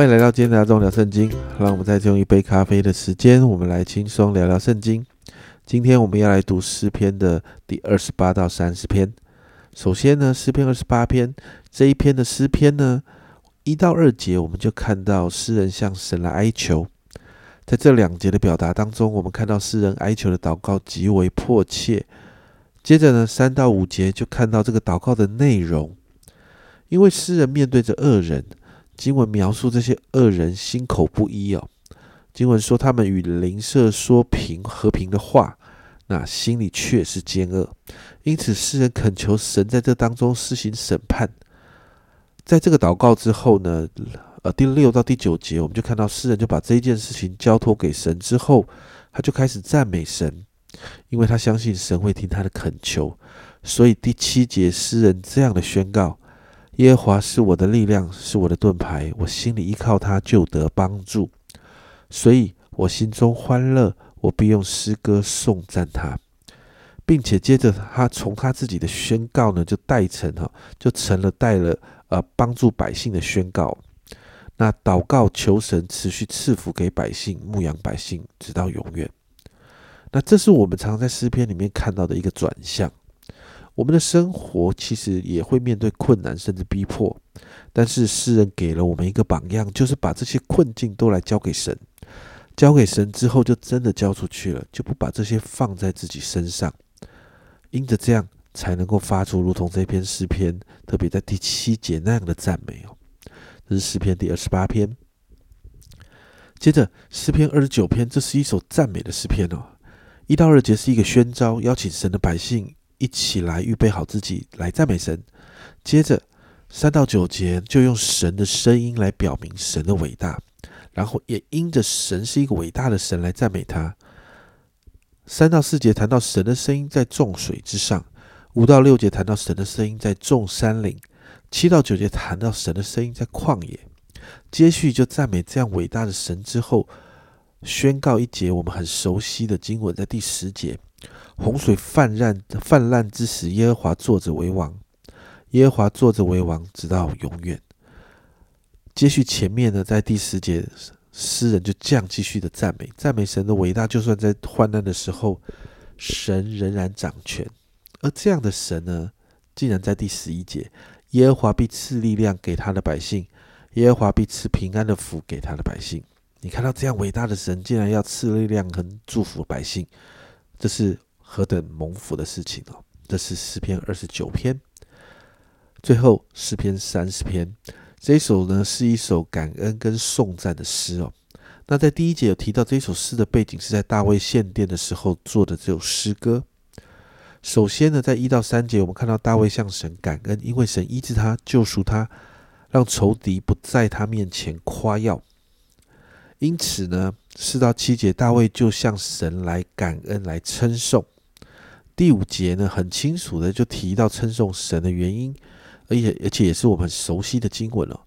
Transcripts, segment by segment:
欢迎来到今天的阿忠聊圣经。让我们再用一杯咖啡的时间，我们来轻松聊聊圣经。今天我们要来读诗篇的第二十八到三十篇。首先呢，诗篇二十八篇这一篇的诗篇呢，一到二节我们就看到诗人向神来哀求。在这两节的表达当中，我们看到诗人哀求的祷告极为迫切。接着呢，三到五节就看到这个祷告的内容。因为诗人面对着恶人，经文描述这些恶人心口不一哦。经文说他们与邻舍说平和平的话，那心里却是奸恶。因此，诗人恳求神在这当中施行审判。在这个祷告之后呢，呃，第六到第九节，我们就看到诗人就把这一件事情交托给神之后，他就开始赞美神，因为他相信神会听他的恳求。所以第七节，诗人这样的宣告。耶和华是我的力量，是我的盾牌，我心里依靠他就得帮助，所以我心中欢乐，我必用诗歌颂赞他，并且接着他从他自己的宣告呢，就带成哈，就成了带了呃帮助百姓的宣告。那祷告求神持续赐福给百姓，牧养百姓直到永远。那这是我们常在诗篇里面看到的一个转向。我们的生活其实也会面对困难，甚至逼迫，但是诗人给了我们一个榜样，就是把这些困境都来交给神，交给神之后就真的交出去了，就不把这些放在自己身上，因着这样才能够发出如同这篇诗篇，特别在第七节那样的赞美哦。这是诗篇第二十八篇，接着诗篇二十九篇，这是一首赞美的诗篇哦。一到二节是一个宣召，邀请神的百姓。一起来预备好自己来赞美神，接着三到九节就用神的声音来表明神的伟大，然后也因着神是一个伟大的神来赞美他。三到四节谈到神的声音在众水之上，五到六节谈到神的声音在众山岭，七到九节谈到神的声音在旷野。接续就赞美这样伟大的神之后，宣告一节我们很熟悉的经文，在第十节。洪水泛滥泛滥之时，耶和华坐着为王。耶和华坐着为王，直到永远。接续前面呢，在第十节，诗人就这样继续的赞美，赞美神的伟大。就算在患难的时候，神仍然掌权。而这样的神呢，竟然在第十一节，耶和华必赐力量给他的百姓，耶和华必赐平安的福给他的百姓。你看到这样伟大的神，竟然要赐力量跟祝福百姓，这是。何等蒙福的事情哦！这是诗篇二十九篇，最后诗篇三十篇。这一首呢是一首感恩跟颂赞的诗哦。那在第一节有提到，这首诗的背景是在大卫献殿的时候做的这首诗歌。首先呢，在一到三节，我们看到大卫向神感恩，因为神医治他、救赎他，让仇敌不在他面前夸耀。因此呢，四到七节，大卫就向神来感恩、来称颂。第五节呢，很清楚的就提到称颂神的原因，而且而且也是我们熟悉的经文了。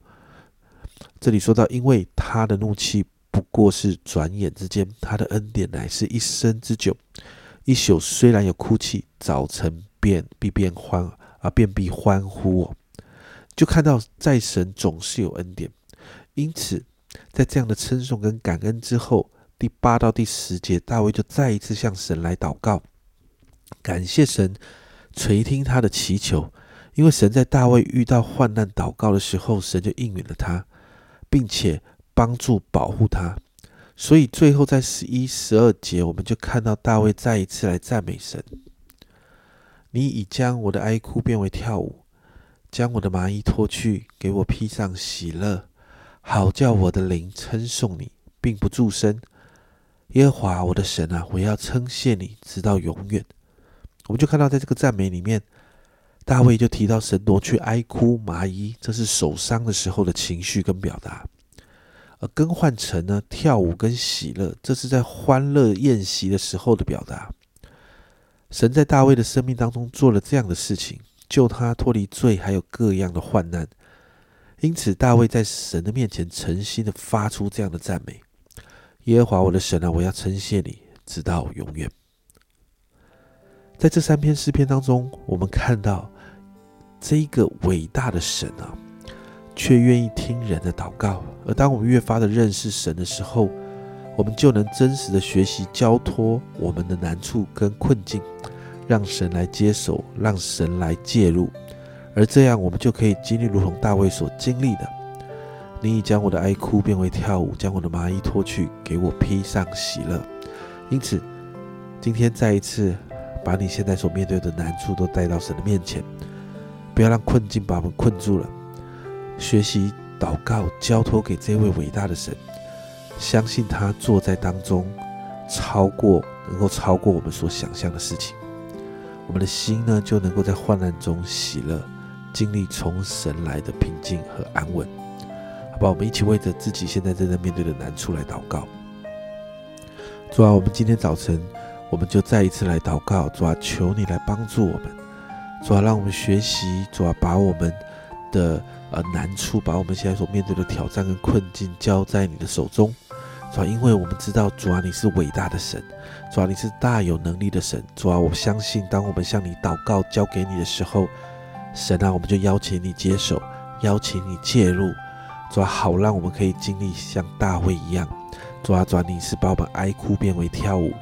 这里说到，因为他的怒气不过是转眼之间，他的恩典乃是一生之久。一宿虽然有哭泣，早晨便必变欢啊，便必欢呼。就看到在神总是有恩典，因此在这样的称颂跟感恩之后，第八到第十节，大卫就再一次向神来祷告。感谢神垂听他的祈求，因为神在大卫遇到患难祷告的时候，神就应允了他，并且帮助保护他。所以最后在十一、十二节，我们就看到大卫再一次来赞美神：“你已将我的哀哭变为跳舞，将我的麻衣脱去，给我披上喜乐，好叫我的灵称颂你，并不住声。耶和华我的神啊，我要称谢你，直到永远。”我们就看到，在这个赞美里面，大卫就提到神夺去哀哭麻衣，这是受伤的时候的情绪跟表达；而更换成呢跳舞跟喜乐，这是在欢乐宴席的时候的表达。神在大卫的生命当中做了这样的事情，救他脱离罪，还有各样的患难。因此，大卫在神的面前诚心的发出这样的赞美：耶和华我的神啊，我要称谢你，直到永远。在这三篇诗篇当中，我们看到这一个伟大的神啊，却愿意听人的祷告。而当我们越发的认识神的时候，我们就能真实的学习交托我们的难处跟困境，让神来接手，让神来介入。而这样，我们就可以经历如同大卫所经历的：你已将我的哀哭变为跳舞，将我的麻衣脱去，给我披上喜乐。因此，今天再一次把你现在所面对的难处都带到神的面前，不要让困境把我们困住了。学习祷告，交托给这位伟大的神，相信他坐在当中，超过能够超过我们所想象的事情。我们的心呢，就能够在患难中喜乐。经历从神来的平静和安稳，好吧？我们一起为着自己现在正在面对的难处来祷告。主啊，我们今天早晨，我们就再一次来祷告。主啊，求你来帮助我们。主啊，让我们学习。主啊，把我们的呃难处，把我们现在所面对的挑战跟困境交在你的手中。主啊，因为我们知道，主啊，你是伟大的神。主啊，你是大有能力的神。主啊，我相信，当我们向你祷告、交给你的时候，神啊，我们就邀请你接手，邀请你介入，主啊，好让我们可以经历像大卫一样，主啊，主啊，你是把我们哀哭变为跳舞，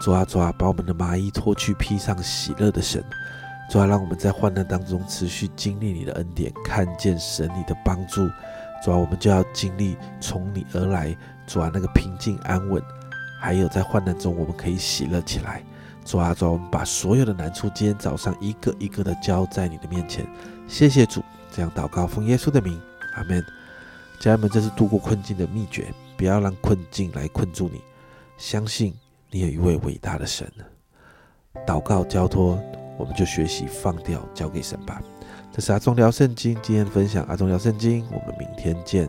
主啊，主啊，把我们的麻衣脱去披上喜乐的神，主啊，让我们在患难当中持续经历你的恩典，看见神你的帮助，主啊，我们就要经历从你而来，主啊，那个平静安稳，还有在患难中我们可以喜乐起来。主啊，主，我们把所有的难处，今天早上一个一个的交在你的面前。谢谢主，这样祷告，奉耶稣的名，阿门。家人们，这是度过困境的秘诀，不要让困境来困住你。相信你有一位伟大的神。祷告交托，我们就学习放掉，交给神吧。这是阿忠聊圣经今天的分享，阿忠聊圣经，我们明天见。